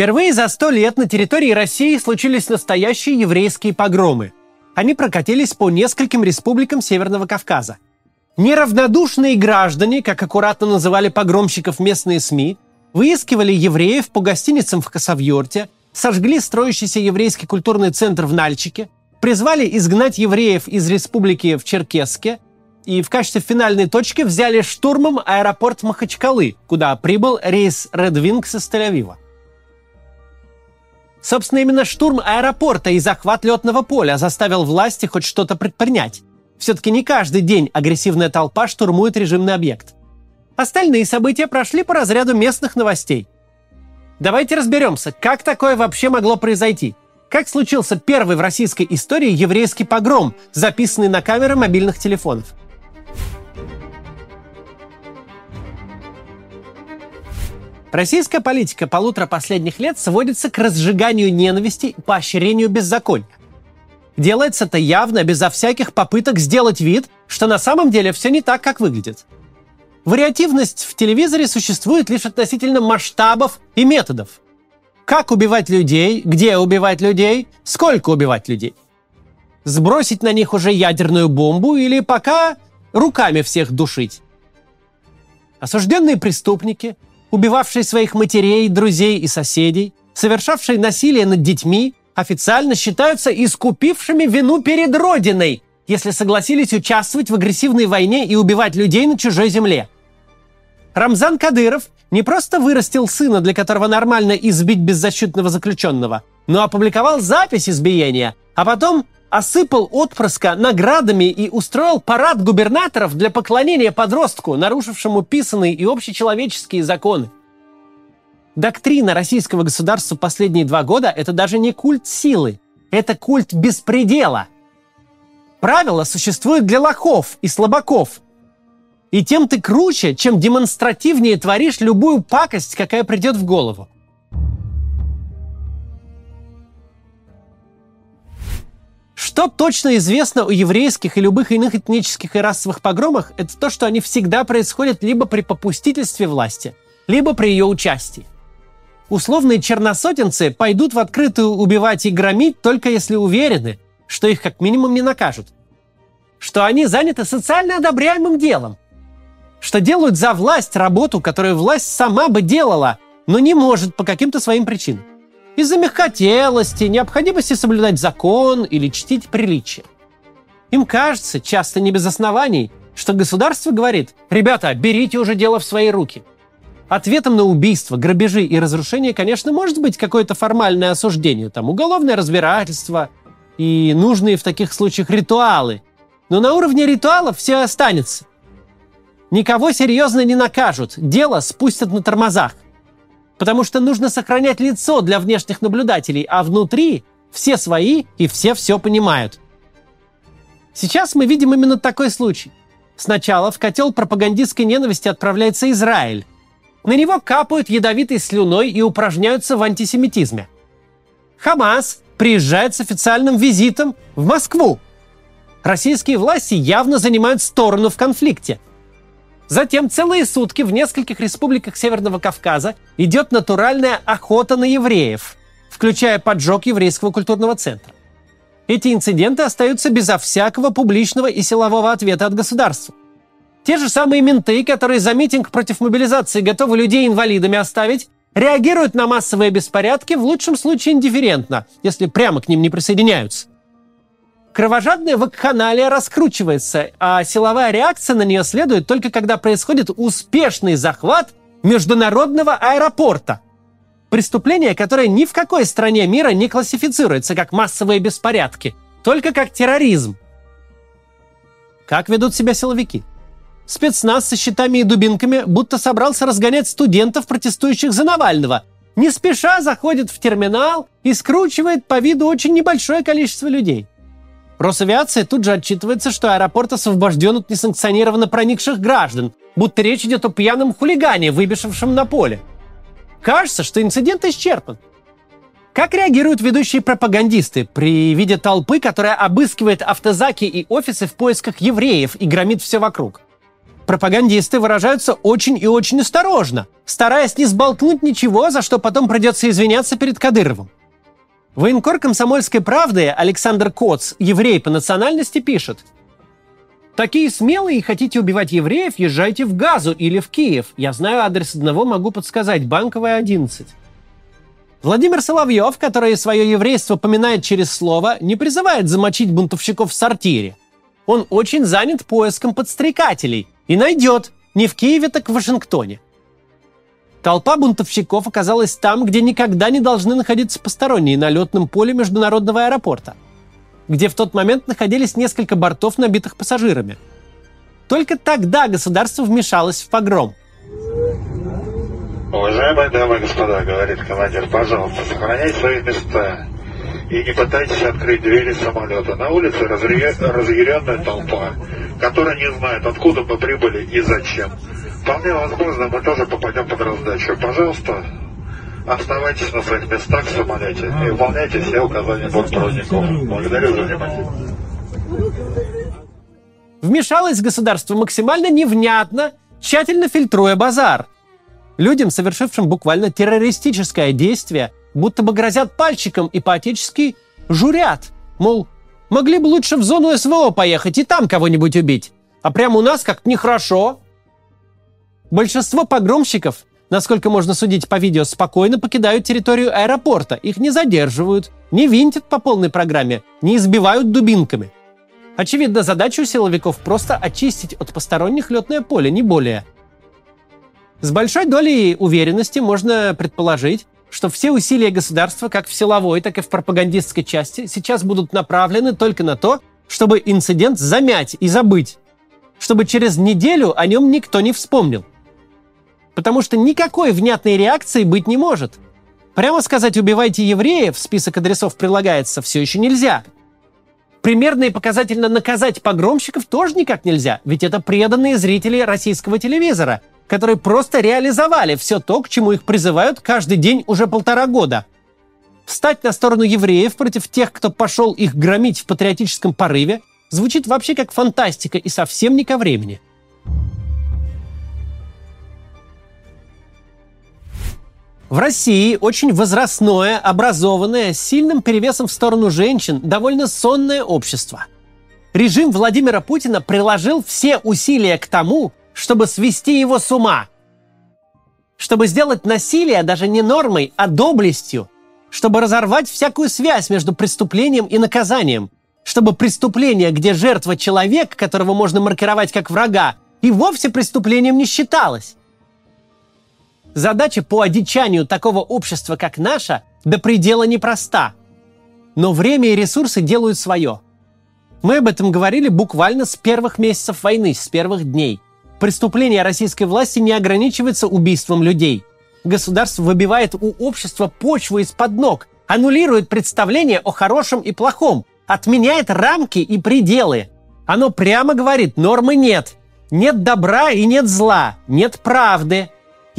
Впервые за сто лет на территории России случились настоящие еврейские погромы. Они прокатились по нескольким республикам Северного Кавказа. Неравнодушные граждане, как аккуратно называли погромщиков местные СМИ, выискивали евреев по гостиницам в Косовьорте, сожгли строящийся еврейский культурный центр в Нальчике, призвали изгнать евреев из республики в Черкесске и в качестве финальной точки взяли штурмом аэропорт Махачкалы, куда прибыл рейс Red Wings из Тель-Авива. Собственно, именно штурм аэропорта и захват летного поля заставил власти хоть что-то предпринять. Все-таки не каждый день агрессивная толпа штурмует режимный объект. Остальные события прошли по разряду местных новостей. Давайте разберемся, как такое вообще могло произойти. Как случился первый в российской истории еврейский погром, записанный на камеры мобильных телефонов. Российская политика полутора последних лет сводится к разжиганию ненависти и поощрению беззакония. Делается это явно, безо всяких попыток сделать вид, что на самом деле все не так, как выглядит. Вариативность в телевизоре существует лишь относительно масштабов и методов. Как убивать людей, где убивать людей, сколько убивать людей. Сбросить на них уже ядерную бомбу или пока руками всех душить. Осужденные преступники – убивавшие своих матерей, друзей и соседей, совершавшие насилие над детьми, официально считаются искупившими вину перед Родиной, если согласились участвовать в агрессивной войне и убивать людей на чужой земле. Рамзан Кадыров не просто вырастил сына, для которого нормально избить беззащитного заключенного, но опубликовал запись избиения, а потом осыпал отпрыска наградами и устроил парад губернаторов для поклонения подростку, нарушившему писанные и общечеловеческие законы. Доктрина российского государства последние два года – это даже не культ силы, это культ беспредела. Правила существуют для лохов и слабаков. И тем ты круче, чем демонстративнее творишь любую пакость, какая придет в голову. Что точно известно о еврейских и любых иных этнических и расовых погромах, это то, что они всегда происходят либо при попустительстве власти, либо при ее участии. Условные черносотенцы пойдут в открытую убивать и громить только если уверены, что их как минимум не накажут. Что они заняты социально одобряемым делом. Что делают за власть работу, которую власть сама бы делала, но не может по каким-то своим причинам из-за мягкотелости, необходимости соблюдать закон или чтить приличие. Им кажется, часто не без оснований, что государство говорит, ребята, берите уже дело в свои руки. Ответом на убийство, грабежи и разрушения, конечно, может быть какое-то формальное осуждение, там уголовное разбирательство и нужные в таких случаях ритуалы. Но на уровне ритуалов все останется. Никого серьезно не накажут, дело спустят на тормозах – Потому что нужно сохранять лицо для внешних наблюдателей, а внутри все свои и все все понимают. Сейчас мы видим именно такой случай. Сначала в котел пропагандистской ненависти отправляется Израиль. На него капают ядовитой слюной и упражняются в антисемитизме. Хамас приезжает с официальным визитом в Москву. Российские власти явно занимают сторону в конфликте – Затем целые сутки в нескольких республиках Северного Кавказа идет натуральная охота на евреев, включая поджог еврейского культурного центра. Эти инциденты остаются безо всякого публичного и силового ответа от государства. Те же самые менты, которые за митинг против мобилизации готовы людей инвалидами оставить, реагируют на массовые беспорядки в лучшем случае индифферентно, если прямо к ним не присоединяются. Кровожадная вакханалия раскручивается, а силовая реакция на нее следует только когда происходит успешный захват международного аэропорта. Преступление, которое ни в какой стране мира не классифицируется как массовые беспорядки, только как терроризм. Как ведут себя силовики? Спецназ со щитами и дубинками будто собрался разгонять студентов, протестующих за Навального. Не спеша заходит в терминал и скручивает по виду очень небольшое количество людей – Росавиация тут же отчитывается, что аэропорт освобожден от несанкционированно проникших граждан, будто речь идет о пьяном хулигане, выбежавшем на поле. Кажется, что инцидент исчерпан. Как реагируют ведущие пропагандисты при виде толпы, которая обыскивает автозаки и офисы в поисках евреев и громит все вокруг? Пропагандисты выражаются очень и очень осторожно, стараясь не сболтнуть ничего, за что потом придется извиняться перед Кадыровым. Военкор комсомольской правды Александр Коц, еврей по национальности, пишет. Такие смелые и хотите убивать евреев, езжайте в Газу или в Киев. Я знаю адрес одного, могу подсказать. Банковая 11. Владимир Соловьев, который свое еврейство поминает через слово, не призывает замочить бунтовщиков в сортире. Он очень занят поиском подстрекателей и найдет не в Киеве, так в Вашингтоне. Толпа бунтовщиков оказалась там, где никогда не должны находиться посторонние, на летном поле международного аэропорта, где в тот момент находились несколько бортов, набитых пассажирами. Только тогда государство вмешалось в погром. Уважаемые дамы и господа, говорит командир, пожалуйста, сохраняйте свои места и не пытайтесь открыть двери самолета. На улице разъяренная толпа, которая не знает, откуда мы прибыли и зачем. Вполне возможно, мы тоже попадем под раздачу. Пожалуйста, оставайтесь на своих местах в самолете и выполняйте все указания бортпроводников. Благодарю за внимание. Вмешалось государство максимально невнятно, тщательно фильтруя базар. Людям, совершившим буквально террористическое действие, будто бы грозят пальчиком и по-отечески журят. Мол, могли бы лучше в зону СВО поехать и там кого-нибудь убить. А прямо у нас как-то нехорошо. Большинство погромщиков, насколько можно судить по видео, спокойно покидают территорию аэропорта. Их не задерживают, не винтят по полной программе, не избивают дубинками. Очевидно, задача у силовиков просто очистить от посторонних летное поле, не более. С большой долей уверенности можно предположить, что все усилия государства, как в силовой, так и в пропагандистской части, сейчас будут направлены только на то, чтобы инцидент замять и забыть, чтобы через неделю о нем никто не вспомнил. Потому что никакой внятной реакции быть не может. Прямо сказать «убивайте евреев» список адресов прилагается все еще нельзя. Примерно и показательно наказать погромщиков тоже никак нельзя, ведь это преданные зрители российского телевизора, которые просто реализовали все то, к чему их призывают каждый день уже полтора года. Встать на сторону евреев против тех, кто пошел их громить в патриотическом порыве, звучит вообще как фантастика и совсем не ко времени – В России очень возрастное, образованное, с сильным перевесом в сторону женщин, довольно сонное общество. Режим Владимира Путина приложил все усилия к тому, чтобы свести его с ума. Чтобы сделать насилие даже не нормой, а доблестью. Чтобы разорвать всякую связь между преступлением и наказанием. Чтобы преступление, где жертва человек, которого можно маркировать как врага, и вовсе преступлением не считалось. Задача по одичанию такого общества, как наше, до предела непроста. Но время и ресурсы делают свое. Мы об этом говорили буквально с первых месяцев войны, с первых дней. Преступление российской власти не ограничивается убийством людей. Государство выбивает у общества почву из-под ног, аннулирует представление о хорошем и плохом, отменяет рамки и пределы. Оно прямо говорит, нормы нет. Нет добра и нет зла, нет правды,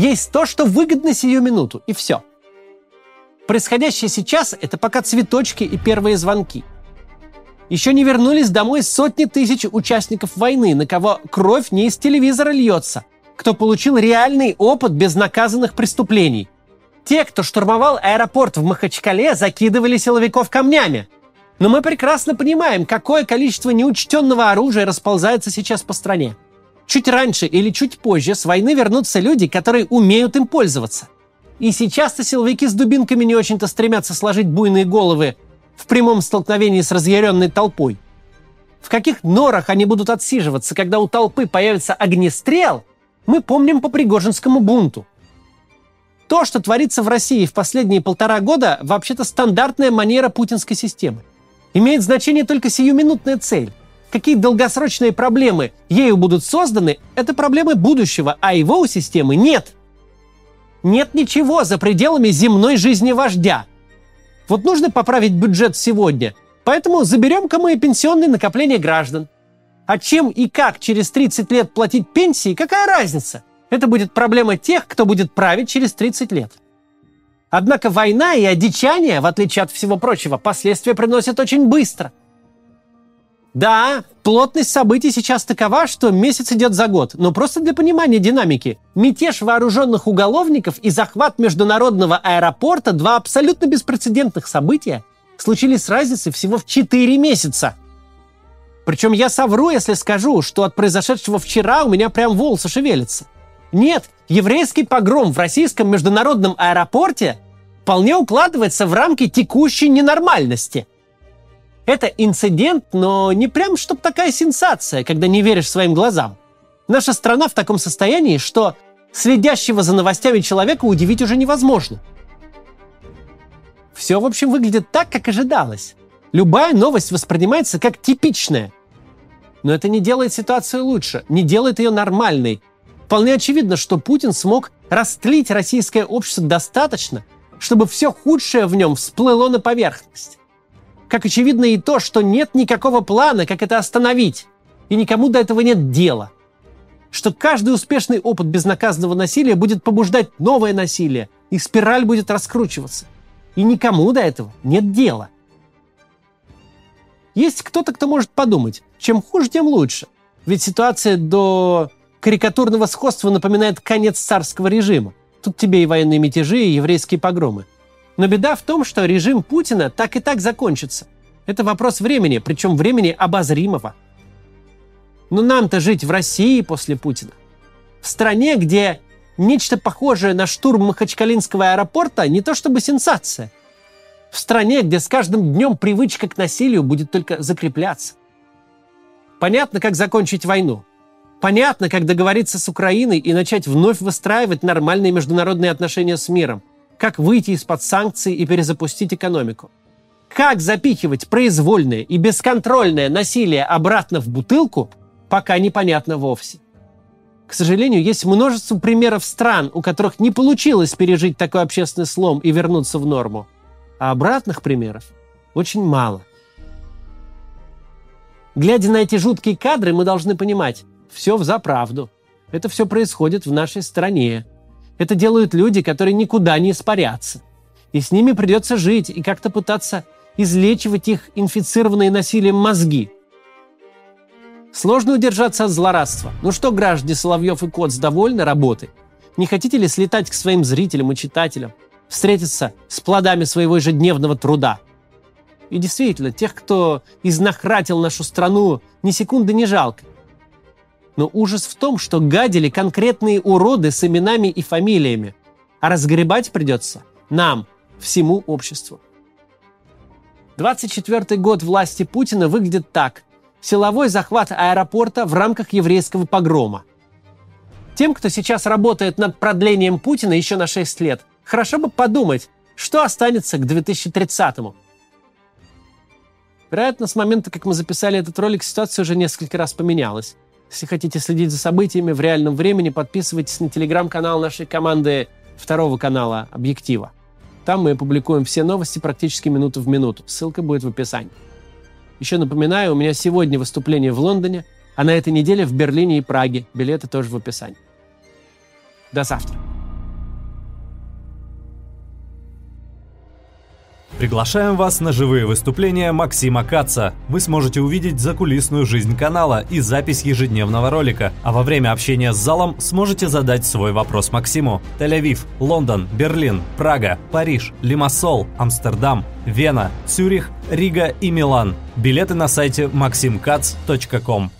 есть то, что выгодно сию минуту, и все. Происходящее сейчас – это пока цветочки и первые звонки. Еще не вернулись домой сотни тысяч участников войны, на кого кровь не из телевизора льется, кто получил реальный опыт безнаказанных преступлений. Те, кто штурмовал аэропорт в Махачкале, закидывали силовиков камнями. Но мы прекрасно понимаем, какое количество неучтенного оружия расползается сейчас по стране. Чуть раньше или чуть позже с войны вернутся люди, которые умеют им пользоваться. И сейчас-то силовики с дубинками не очень-то стремятся сложить буйные головы в прямом столкновении с разъяренной толпой. В каких норах они будут отсиживаться, когда у толпы появится огнестрел, мы помним по Пригожинскому бунту. То, что творится в России в последние полтора года, вообще-то стандартная манера путинской системы. Имеет значение только сиюминутная цель какие долгосрочные проблемы ею будут созданы, это проблемы будущего, а его у системы нет. Нет ничего за пределами земной жизни вождя. Вот нужно поправить бюджет сегодня, поэтому заберем-ка мы пенсионные накопления граждан. А чем и как через 30 лет платить пенсии, какая разница? Это будет проблема тех, кто будет править через 30 лет. Однако война и одичание, в отличие от всего прочего, последствия приносят очень быстро – Да, плотность событий сейчас такова, что месяц идет за год. Но просто для понимания динамики. Мятеж вооруженных уголовников и захват международного аэропорта – два абсолютно беспрецедентных события случились с разницей всего в 4 месяца. Причем я совру, если скажу, что от произошедшего вчера у меня прям волосы шевелятся. Нет, еврейский погром в российском международном аэропорте вполне укладывается в рамки текущей ненормальности. Это инцидент, но не прям чтоб такая сенсация, когда не веришь своим глазам. Наша страна в таком состоянии, что следящего за новостями человека удивить уже невозможно. Все, в общем, выглядит так, как ожидалось. Любая новость воспринимается как типичная. Но это не делает ситуацию лучше, не делает ее нормальной. Вполне очевидно, что Путин смог растлить российское общество достаточно, чтобы все худшее в нем всплыло на поверхность. Как очевидно и то, что нет никакого плана, как это остановить, и никому до этого нет дела. Что каждый успешный опыт безнаказанного насилия будет побуждать новое насилие, и спираль будет раскручиваться. И никому до этого нет дела – есть кто-то, кто может подумать, чем хуже, тем лучше. Ведь ситуация до карикатурного сходства напоминает конец царского режима. Тут тебе и военные мятежи, и еврейские погромы. Но беда в том, что режим Путина так и так закончится. Это вопрос времени, причем времени обозримого. Но нам-то жить в России после Путина. В стране, где нечто похожее на штурм Махачкалинского аэропорта не то чтобы сенсация – в стране, где с каждым днем привычка к насилию будет только закрепляться. Понятно, как закончить войну. Понятно, как договориться с Украиной и начать вновь выстраивать нормальные международные отношения с миром. Как выйти из-под санкций и перезапустить экономику. Как запихивать произвольное и бесконтрольное насилие обратно в бутылку, пока непонятно вовсе. К сожалению, есть множество примеров стран, у которых не получилось пережить такой общественный слом и вернуться в норму а обратных примеров очень мало. Глядя на эти жуткие кадры, мы должны понимать, все в заправду. Это все происходит в нашей стране. Это делают люди, которые никуда не испарятся. И с ними придется жить и как-то пытаться излечивать их инфицированные насилием мозги. Сложно удержаться от злорадства. Ну что, граждане Соловьев и Коц, довольны работой? Не хотите ли слетать к своим зрителям и читателям? встретиться с плодами своего ежедневного труда. И действительно, тех, кто изнахратил нашу страну, ни секунды не жалко. Но ужас в том, что гадили конкретные уроды с именами и фамилиями. А разгребать придется нам, всему обществу. 24-й год власти Путина выглядит так. Силовой захват аэропорта в рамках еврейского погрома. Тем, кто сейчас работает над продлением Путина еще на 6 лет, хорошо бы подумать, что останется к 2030-му. Вероятно, с момента, как мы записали этот ролик, ситуация уже несколько раз поменялась. Если хотите следить за событиями в реальном времени, подписывайтесь на телеграм-канал нашей команды второго канала «Объектива». Там мы публикуем все новости практически минуту в минуту. Ссылка будет в описании. Еще напоминаю, у меня сегодня выступление в Лондоне, а на этой неделе в Берлине и Праге. Билеты тоже в описании. До завтра. Приглашаем вас на живые выступления Максима Каца. Вы сможете увидеть закулисную жизнь канала и запись ежедневного ролика, а во время общения с залом сможете задать свой вопрос Максиму. Тель-Авив, Лондон, Берлин, Прага, Париж, Лимассол, Амстердам, Вена, Цюрих, Рига и Милан. Билеты на сайте maximkatz.com.